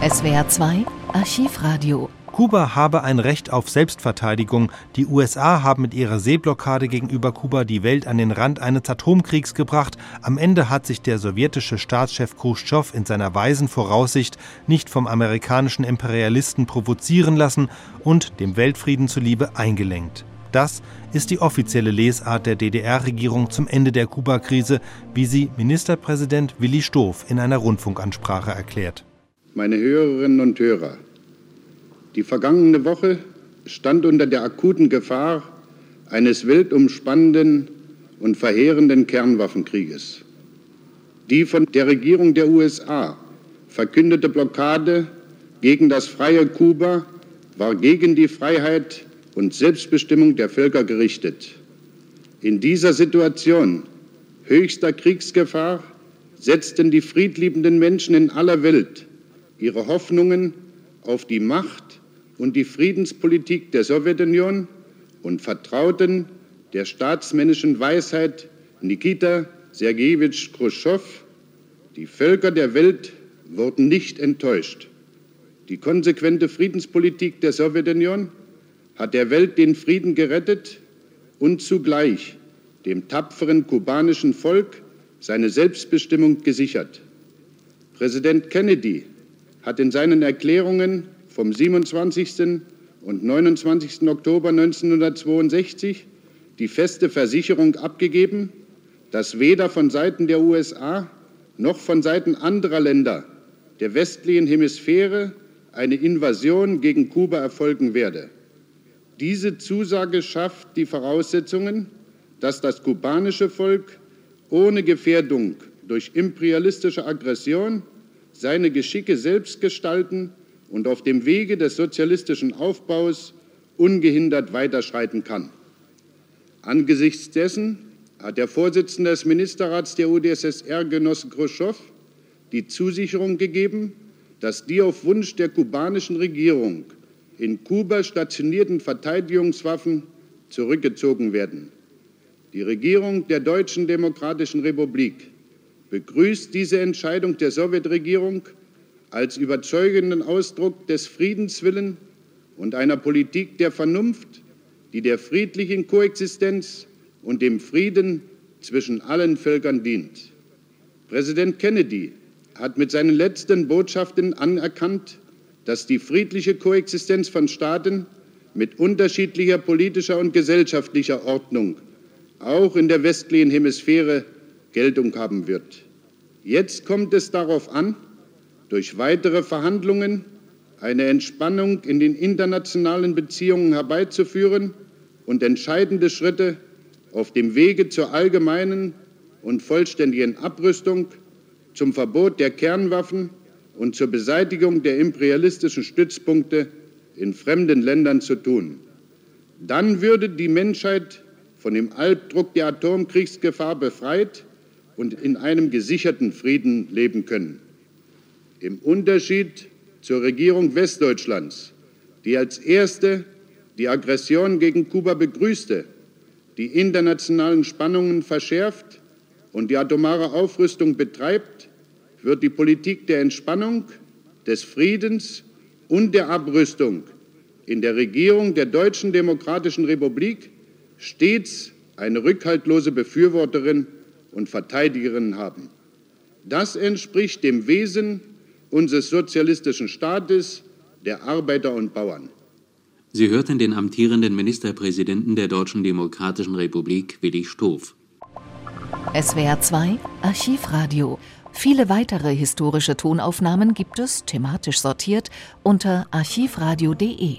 SWR 2 Archivradio Kuba habe ein Recht auf Selbstverteidigung. Die USA haben mit ihrer Seeblockade gegenüber Kuba die Welt an den Rand eines Atomkriegs gebracht. Am Ende hat sich der sowjetische Staatschef Khrushchev in seiner weisen Voraussicht nicht vom amerikanischen Imperialisten provozieren lassen und dem Weltfrieden zuliebe eingelenkt. Das ist die offizielle Lesart der DDR-Regierung zum Ende der Kuba-Krise, wie sie Ministerpräsident Willi Stoff in einer Rundfunkansprache erklärt. Meine Hörerinnen und Hörer, die vergangene Woche stand unter der akuten Gefahr eines weltumspannenden und verheerenden Kernwaffenkrieges. Die von der Regierung der USA verkündete Blockade gegen das freie Kuba war gegen die Freiheit und Selbstbestimmung der Völker gerichtet. In dieser Situation höchster Kriegsgefahr setzten die friedliebenden Menschen in aller Welt ihre Hoffnungen auf die Macht und die Friedenspolitik der Sowjetunion und vertrauten der staatsmännischen Weisheit Nikita Sergejewitsch Khrushchev. Die Völker der Welt wurden nicht enttäuscht. Die konsequente Friedenspolitik der Sowjetunion hat der Welt den Frieden gerettet und zugleich dem tapferen kubanischen Volk seine Selbstbestimmung gesichert. Präsident Kennedy hat in seinen Erklärungen vom 27. und 29. Oktober 1962 die feste Versicherung abgegeben, dass weder von Seiten der USA noch von Seiten anderer Länder der westlichen Hemisphäre eine Invasion gegen Kuba erfolgen werde. Diese Zusage schafft die Voraussetzungen, dass das kubanische Volk ohne Gefährdung durch imperialistische Aggression seine Geschicke selbst gestalten und auf dem Wege des sozialistischen Aufbaus ungehindert weiterschreiten kann. Angesichts dessen hat der Vorsitzende des Ministerrats der UdSSR, Genosse Khrushchev, die Zusicherung gegeben, dass die auf Wunsch der kubanischen Regierung in Kuba stationierten Verteidigungswaffen zurückgezogen werden. Die Regierung der Deutschen Demokratischen Republik begrüßt diese Entscheidung der Sowjetregierung als überzeugenden Ausdruck des Friedenswillen und einer Politik der Vernunft, die der friedlichen Koexistenz und dem Frieden zwischen allen Völkern dient. Präsident Kennedy hat mit seinen letzten Botschaften anerkannt, dass die friedliche Koexistenz von Staaten mit unterschiedlicher politischer und gesellschaftlicher Ordnung auch in der westlichen Hemisphäre Geltung haben wird. Jetzt kommt es darauf an, durch weitere Verhandlungen eine Entspannung in den internationalen Beziehungen herbeizuführen und entscheidende Schritte auf dem Wege zur allgemeinen und vollständigen Abrüstung, zum Verbot der Kernwaffen und zur Beseitigung der imperialistischen Stützpunkte in fremden Ländern zu tun. Dann würde die Menschheit von dem Albdruck der Atomkriegsgefahr befreit und in einem gesicherten Frieden leben können. Im Unterschied zur Regierung Westdeutschlands, die als erste die Aggression gegen Kuba begrüßte, die internationalen Spannungen verschärft und die atomare Aufrüstung betreibt, wird die Politik der Entspannung, des Friedens und der Abrüstung in der Regierung der Deutschen Demokratischen Republik stets eine rückhaltlose Befürworterin und Verteidigerin haben. Das entspricht dem Wesen unseres sozialistischen Staates, der Arbeiter und Bauern. Sie hörten den amtierenden Ministerpräsidenten der Deutschen Demokratischen Republik, Willi Stoff. SWR 2 Archivradio Viele weitere historische Tonaufnahmen gibt es, thematisch sortiert, unter archivradio.de.